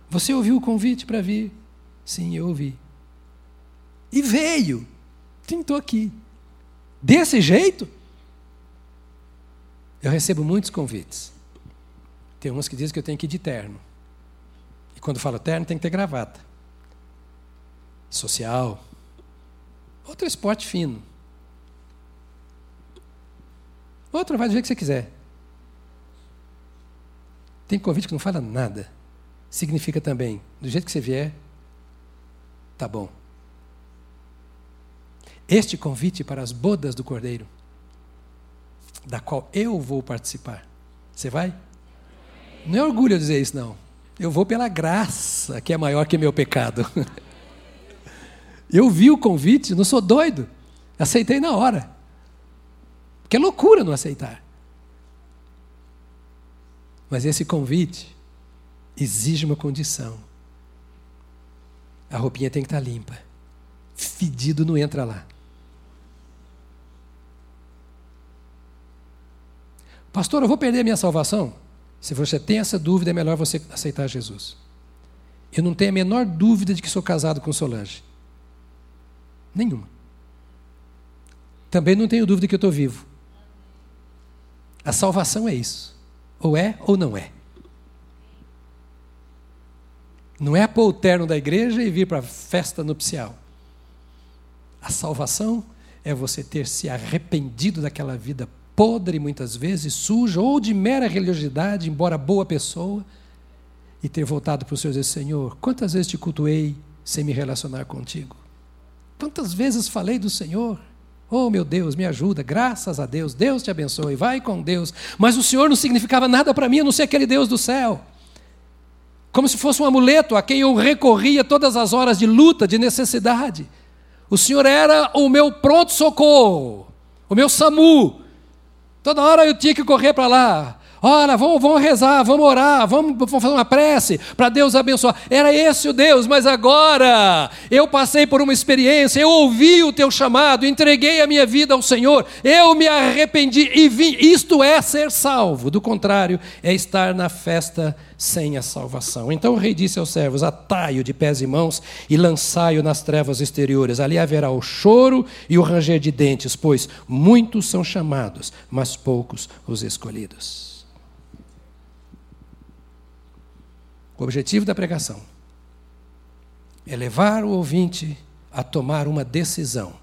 você ouviu o convite para vir? Sim, eu ouvi. E veio. Tentou aqui. Desse jeito? Eu recebo muitos convites. Tem uns que dizem que eu tenho que ir de terno. E quando falo terno, tem que ter gravata. Social. Outro esporte fino. Outro vai do jeito que você quiser. Tem convite que não fala nada. Significa também, do jeito que você vier, tá bom este convite para as bodas do Cordeiro, da qual eu vou participar. Você vai? Não é orgulho dizer isso, não. Eu vou pela graça, que é maior que meu pecado. Eu vi o convite, não sou doido. Aceitei na hora. Que é loucura não aceitar. Mas esse convite exige uma condição. A roupinha tem que estar limpa. Fedido não entra lá. Pastor, eu vou perder a minha salvação? Se você tem essa dúvida, é melhor você aceitar Jesus. Eu não tenho a menor dúvida de que sou casado com Solange. Nenhuma. Também não tenho dúvida que eu estou vivo. A salvação é isso. Ou é ou não é. Não é pôr o terno da igreja e vir para a festa nupcial. A salvação é você ter se arrependido daquela vida podre muitas vezes, suja, ou de mera religiosidade, embora boa pessoa, e ter voltado para o Senhor e dizer: Senhor, quantas vezes te cultuei sem me relacionar contigo? Quantas vezes falei do Senhor? Oh, meu Deus, me ajuda, graças a Deus, Deus te abençoe, vai com Deus. Mas o Senhor não significava nada para mim, a não ser aquele Deus do céu. Como se fosse um amuleto a quem eu recorria todas as horas de luta, de necessidade. O Senhor era o meu pronto-socorro, o meu SAMU, Toda hora eu tinha que correr para lá. Olha, vamos, vamos rezar, vamos orar, vamos, vamos fazer uma prece para Deus abençoar. Era esse o Deus, mas agora eu passei por uma experiência, eu ouvi o teu chamado, entreguei a minha vida ao Senhor, eu me arrependi e vim. Isto é ser salvo, do contrário, é estar na festa sem a salvação. Então o rei disse aos servos: Atai-o de pés e mãos e lançai-o nas trevas exteriores. Ali haverá o choro e o ranger de dentes, pois muitos são chamados, mas poucos os escolhidos. O objetivo da pregação é levar o ouvinte a tomar uma decisão,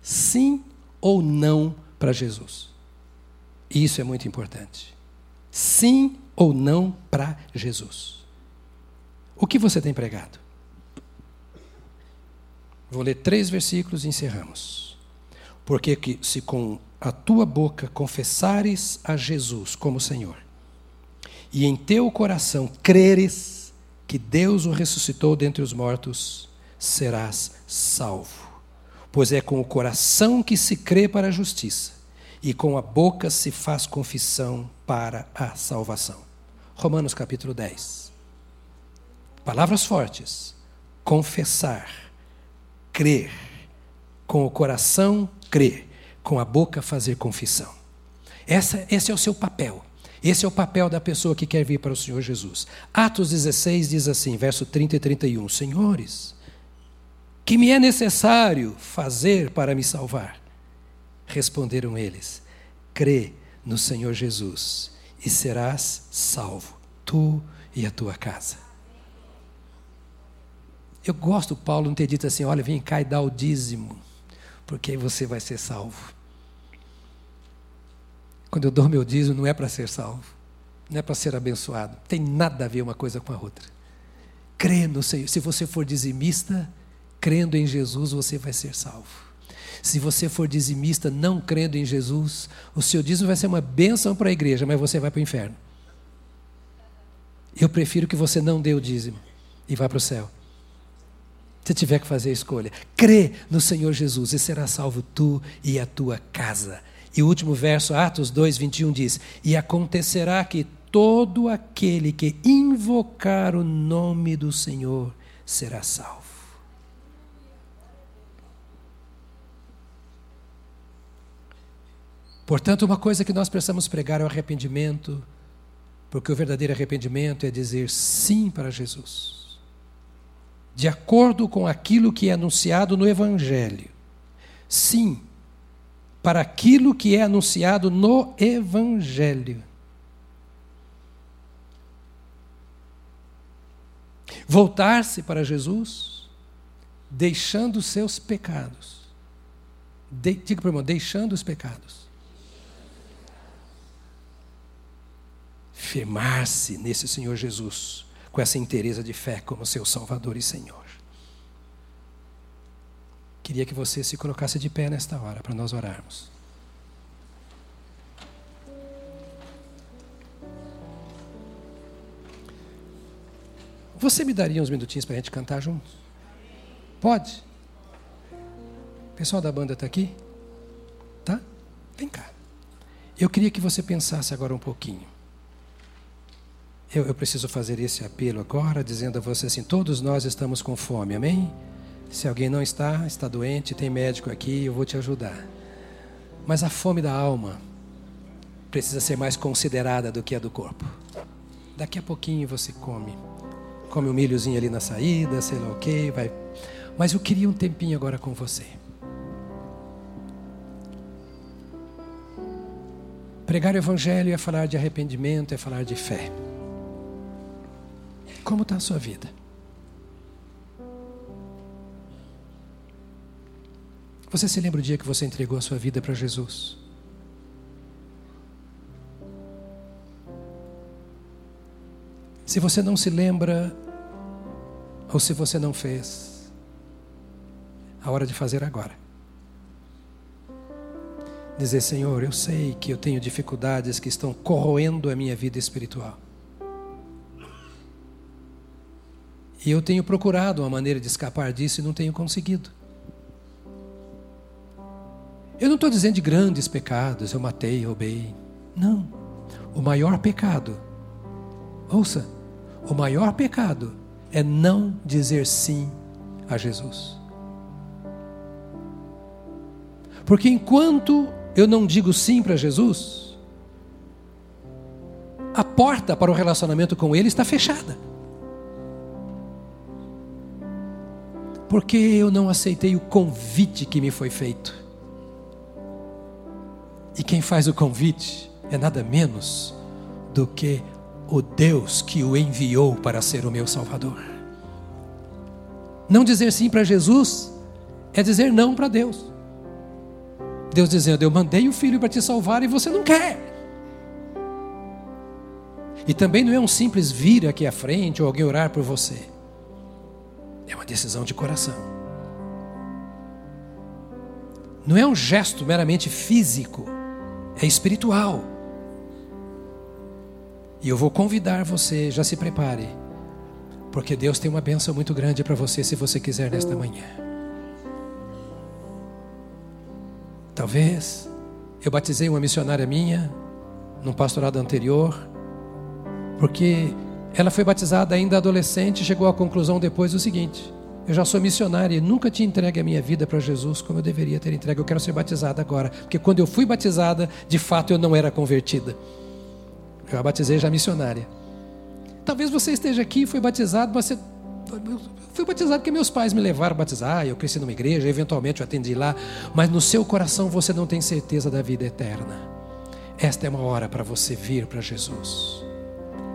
sim ou não para Jesus. Isso é muito importante. Sim ou não para Jesus. O que você tem pregado? Vou ler três versículos e encerramos. Porque que, se com a tua boca confessares a Jesus como Senhor, e em teu coração creres que Deus o ressuscitou dentre os mortos, serás salvo. Pois é com o coração que se crê para a justiça, e com a boca se faz confissão para a salvação. Romanos capítulo 10. Palavras fortes. Confessar, crer, com o coração crer, com a boca fazer confissão. Essa, esse é o seu papel. Esse é o papel da pessoa que quer vir para o Senhor Jesus. Atos 16 diz assim, verso 30 e 31, Senhores, que me é necessário fazer para me salvar? Responderam eles, crê no Senhor Jesus e serás salvo, tu e a tua casa. Eu gosto, Paulo, não ter dito assim: olha, vem cá e dá o dízimo, porque aí você vai ser salvo. Quando eu dou meu dízimo, não é para ser salvo, não é para ser abençoado. Tem nada a ver uma coisa com a outra. Crê no Senhor. Se você for dizimista, crendo em Jesus, você vai ser salvo. Se você for dizimista não crendo em Jesus, o seu dízimo vai ser uma bênção para a igreja, mas você vai para o inferno. Eu prefiro que você não dê o dízimo e vá para o céu. Se tiver que fazer a escolha, crê no Senhor Jesus e será salvo tu e a tua casa. E o último verso, Atos 2, 21 diz: E acontecerá que todo aquele que invocar o nome do Senhor será salvo. Portanto, uma coisa que nós precisamos pregar é o arrependimento, porque o verdadeiro arrependimento é dizer sim para Jesus, de acordo com aquilo que é anunciado no Evangelho. Sim para aquilo que é anunciado no Evangelho. Voltar-se para Jesus, deixando os seus pecados. De, diga para o irmão, deixando os pecados. Firmar-se nesse Senhor Jesus, com essa inteireza de fé como seu Salvador e Senhor. Queria que você se colocasse de pé nesta hora para nós orarmos. Você me daria uns minutinhos para a gente cantar juntos? Pode? O pessoal da banda está aqui? Tá? Vem cá. Eu queria que você pensasse agora um pouquinho. Eu, eu preciso fazer esse apelo agora, dizendo a você assim: todos nós estamos com fome, amém? Se alguém não está, está doente, tem médico aqui, eu vou te ajudar. Mas a fome da alma precisa ser mais considerada do que a do corpo. Daqui a pouquinho você come. Come um milhozinho ali na saída, sei lá o que, vai. Mas eu queria um tempinho agora com você. Pregar o Evangelho é falar de arrependimento, é falar de fé. Como está a sua vida? Você se lembra o dia que você entregou a sua vida para Jesus? Se você não se lembra, ou se você não fez, a hora de fazer agora. Dizer, Senhor, eu sei que eu tenho dificuldades que estão corroendo a minha vida espiritual. E eu tenho procurado uma maneira de escapar disso e não tenho conseguido. Eu não estou dizendo de grandes pecados, eu matei, roubei. Não. O maior pecado, ouça, o maior pecado é não dizer sim a Jesus. Porque enquanto eu não digo sim para Jesus, a porta para o relacionamento com Ele está fechada. Porque eu não aceitei o convite que me foi feito. E quem faz o convite é nada menos do que o Deus que o enviou para ser o meu Salvador. Não dizer sim para Jesus é dizer não para Deus. Deus dizendo: Eu mandei o filho para te salvar e você não quer. E também não é um simples vir aqui à frente ou alguém orar por você. É uma decisão de coração. Não é um gesto meramente físico, é espiritual. E eu vou convidar você, já se prepare, porque Deus tem uma bênção muito grande para você se você quiser nesta manhã. Talvez eu batizei uma missionária minha num pastorado anterior, porque ela foi batizada ainda adolescente e chegou à conclusão depois do seguinte: eu já sou missionária e nunca te entregue a minha vida para Jesus como eu deveria ter entregue. Eu quero ser batizada agora, porque quando eu fui batizada, de fato eu não era convertida. Eu a batizei já missionária. Talvez você esteja aqui e foi batizado, mas você fui batizado porque meus pais me levaram a batizar, eu cresci numa igreja, eventualmente eu atendi lá, mas no seu coração você não tem certeza da vida eterna. Esta é uma hora para você vir para Jesus,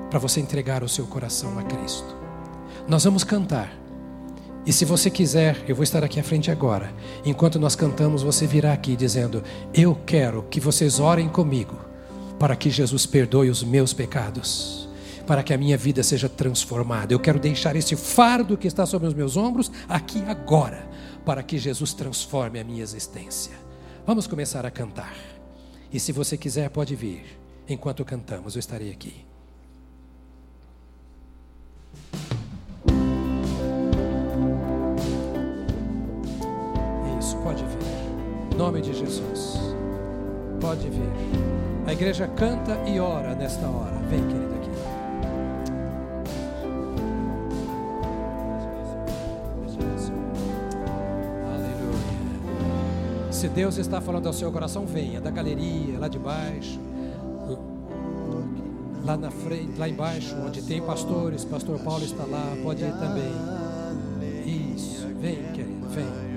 para você entregar o seu coração a Cristo. Nós vamos cantar. E se você quiser, eu vou estar aqui à frente agora. Enquanto nós cantamos, você virá aqui dizendo: Eu quero que vocês orem comigo, para que Jesus perdoe os meus pecados para que a minha vida seja transformada. Eu quero deixar esse fardo que está sobre os meus ombros aqui agora, para que Jesus transforme a minha existência. Vamos começar a cantar. E se você quiser, pode vir. Enquanto cantamos, eu estarei aqui. Nome de Jesus. Pode vir. A igreja canta e ora nesta hora. Vem, querida. Se Deus está falando ao seu coração, venha da galeria, lá de baixo, lá na frente, lá embaixo, onde tem pastores, pastor Paulo está lá, pode ir também. Isso, vem, querido, vem.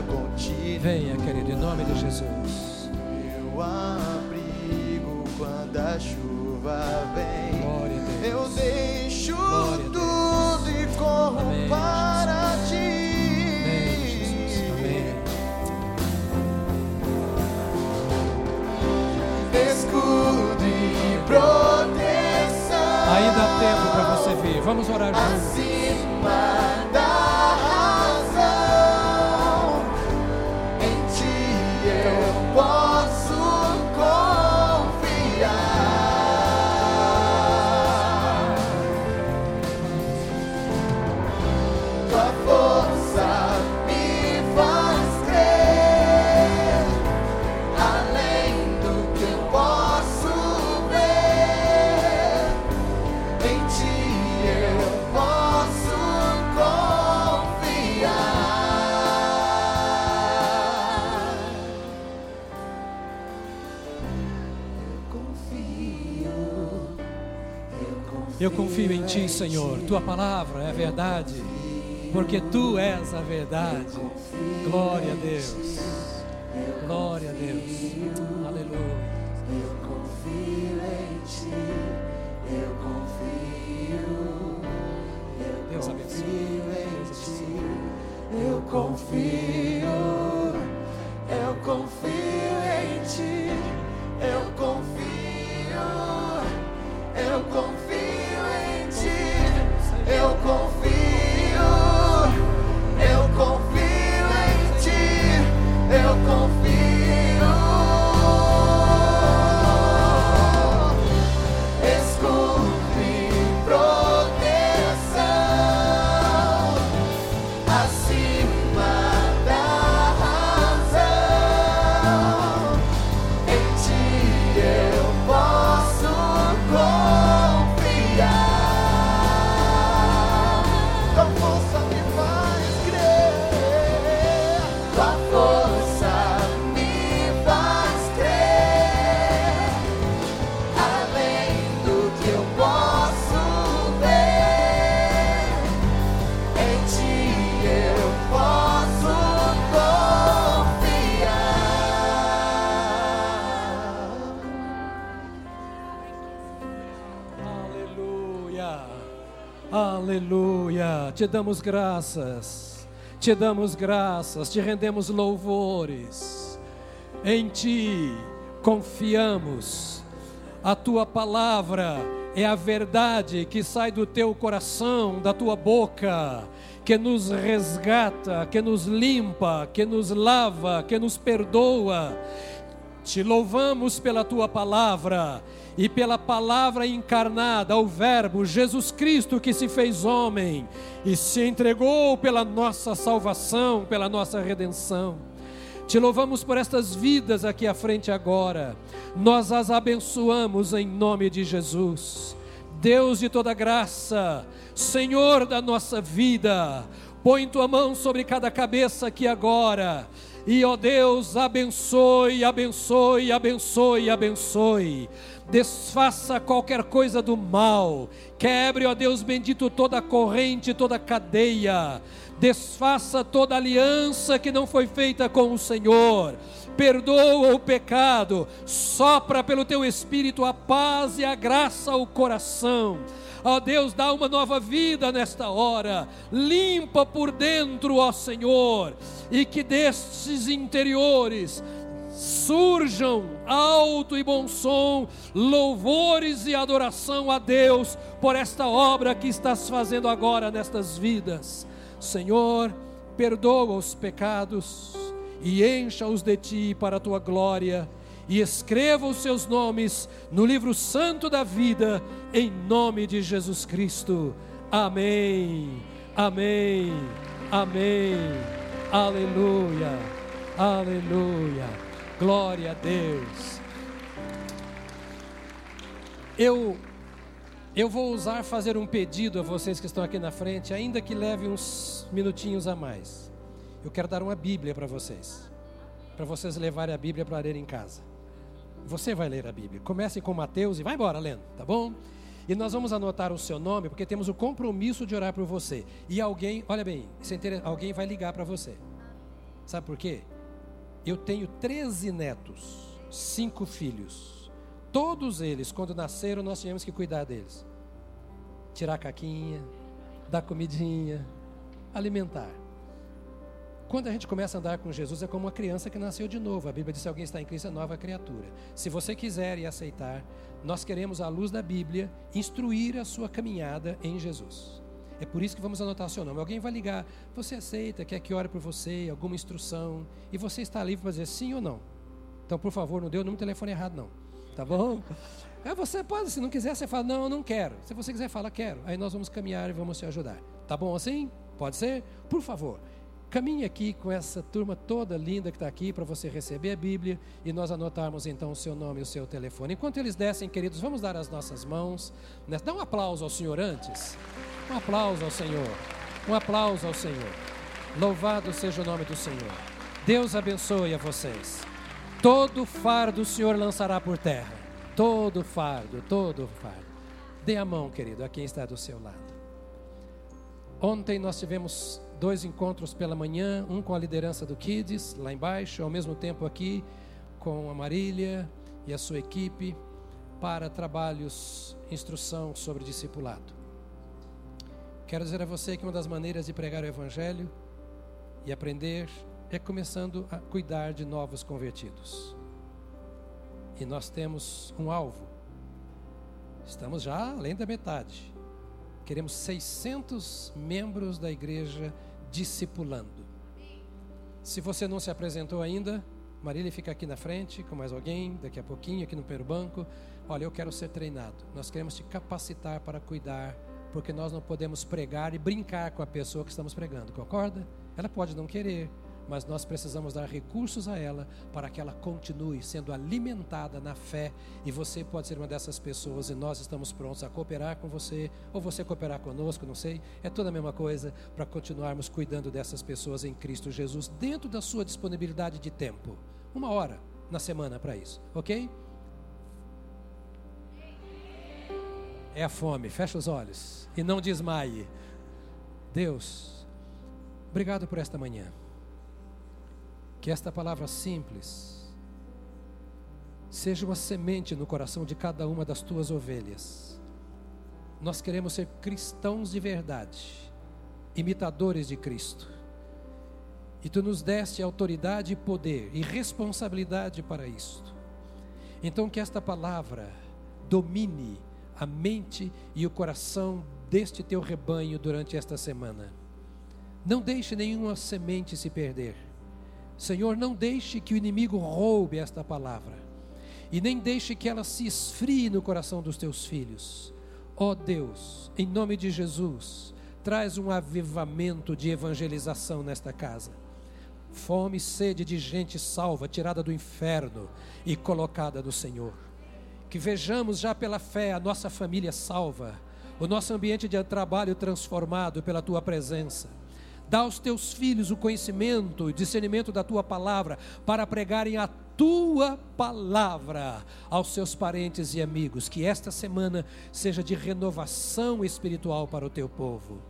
Continuar. Venha, querido, em nome de Jesus. Meu abrigo quando a chuva vem. Glória a Deus. Eu deixo tudo e corro Amém, para Jesus. ti. escudo e proteção. Ainda há tempo para você vir. Vamos orar juntos. Senhor. Tua palavra é verdade, porque Tu és a verdade. Glória a Deus. Glória a Deus. Te damos graças. Te damos graças. Te rendemos louvores. Em ti confiamos. A tua palavra é a verdade que sai do teu coração, da tua boca, que nos resgata, que nos limpa, que nos lava, que nos perdoa. Te louvamos pela tua palavra e pela palavra encarnada, o Verbo Jesus Cristo que se fez homem e se entregou pela nossa salvação, pela nossa redenção. Te louvamos por estas vidas aqui à frente agora. Nós as abençoamos em nome de Jesus. Deus de toda graça, Senhor da nossa vida, põe tua mão sobre cada cabeça aqui agora. E, ó Deus, abençoe, abençoe, abençoe, abençoe. Desfaça qualquer coisa do mal. Quebre, ó Deus bendito, toda corrente, toda cadeia. Desfaça toda aliança que não foi feita com o Senhor. Perdoa o pecado. Sopra pelo teu espírito a paz e a graça ao coração. Ó Deus, dá uma nova vida nesta hora. Limpa por dentro, ó Senhor, e que destes interiores surjam alto e bom som, louvores e adoração a Deus por esta obra que estás fazendo agora nestas vidas. Senhor, perdoa os pecados e encha-os de ti para a tua glória e escreva os seus nomes no livro santo da vida, em nome de Jesus Cristo. Amém, amém, amém, aleluia, aleluia, glória a Deus. Eu, eu vou usar fazer um pedido a vocês que estão aqui na frente, ainda que leve uns minutinhos a mais. Eu quero dar uma Bíblia para vocês, para vocês levarem a Bíblia para ler em casa. Você vai ler a Bíblia. Comece com Mateus e vai embora lendo, tá bom? E nós vamos anotar o seu nome, porque temos o compromisso de orar por você. E alguém, olha bem, é alguém vai ligar para você. Sabe por quê? Eu tenho 13 netos, cinco filhos. Todos eles, quando nasceram, nós tivemos que cuidar deles. Tirar a caquinha, dar comidinha, alimentar. Quando a gente começa a andar com Jesus, é como uma criança que nasceu de novo. A Bíblia diz: se alguém está em Cristo, é nova criatura. Se você quiser e aceitar, nós queremos, à luz da Bíblia, instruir a sua caminhada em Jesus. É por isso que vamos anotar seu nome. Alguém vai ligar, você aceita, quer que ore por você, alguma instrução, e você está livre para dizer sim ou não. Então, por favor, não dê o número de telefone errado, não. Tá bom? É, você pode, se não quiser, você fala, não, eu não quero. Se você quiser, fala, quero. Aí nós vamos caminhar e vamos te ajudar. Tá bom assim? Pode ser? Por favor. Caminhe aqui com essa turma toda linda que está aqui para você receber a Bíblia e nós anotarmos então o seu nome e o seu telefone. Enquanto eles descem, queridos, vamos dar as nossas mãos. né? Dá um aplauso ao Senhor antes. Um aplauso ao Senhor. Um aplauso ao Senhor. Louvado seja o nome do Senhor. Deus abençoe a vocês. Todo fardo o Senhor lançará por terra. Todo fardo, todo fardo. Dê a mão, querido, a quem está do seu lado. Ontem nós tivemos dois encontros pela manhã, um com a liderança do Kids, lá embaixo, ao mesmo tempo aqui com a Marília e a sua equipe para trabalhos, instrução sobre discipulado. Quero dizer a você que uma das maneiras de pregar o Evangelho e aprender é começando a cuidar de novos convertidos. E nós temos um alvo. Estamos já além da metade. Queremos 600 membros da igreja discipulando. Se você não se apresentou ainda, Marília fica aqui na frente com mais alguém, daqui a pouquinho, aqui no primeiro banco. Olha, eu quero ser treinado. Nós queremos te capacitar para cuidar, porque nós não podemos pregar e brincar com a pessoa que estamos pregando, concorda? Ela pode não querer, mas nós precisamos dar recursos a ela para que ela continue sendo alimentada na fé e você pode ser uma dessas pessoas e nós estamos prontos a cooperar com você ou você cooperar conosco, não sei, é toda a mesma coisa para continuarmos cuidando dessas pessoas em Cristo Jesus dentro da sua disponibilidade de tempo. Uma hora na semana para isso, ok? É a fome, fecha os olhos e não desmaie. Deus, obrigado por esta manhã. Que esta palavra simples seja uma semente no coração de cada uma das tuas ovelhas. Nós queremos ser cristãos de verdade, imitadores de Cristo. E tu nos deste autoridade poder e responsabilidade para isto. Então que esta palavra domine a mente e o coração deste teu rebanho durante esta semana. Não deixe nenhuma semente se perder Senhor, não deixe que o inimigo roube esta palavra, e nem deixe que ela se esfrie no coração dos teus filhos. Ó oh Deus, em nome de Jesus, traz um avivamento de evangelização nesta casa. Fome e sede de gente salva, tirada do inferno e colocada no Senhor. Que vejamos já pela fé a nossa família salva, o nosso ambiente de trabalho transformado pela tua presença Dá aos teus filhos o conhecimento e discernimento da tua palavra para pregarem a tua palavra aos seus parentes e amigos. Que esta semana seja de renovação espiritual para o teu povo.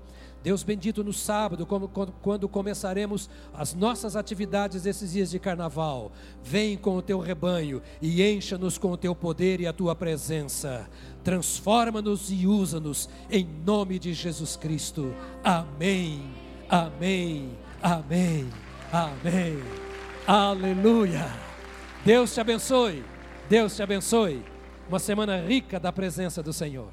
Deus bendito no sábado, como, quando começaremos as nossas atividades desses dias de carnaval. Vem com o teu rebanho e encha-nos com o teu poder e a tua presença. Transforma-nos e usa-nos em nome de Jesus Cristo. Amém. Amém, amém, amém. Aleluia. Deus te abençoe. Deus te abençoe. Uma semana rica da presença do Senhor.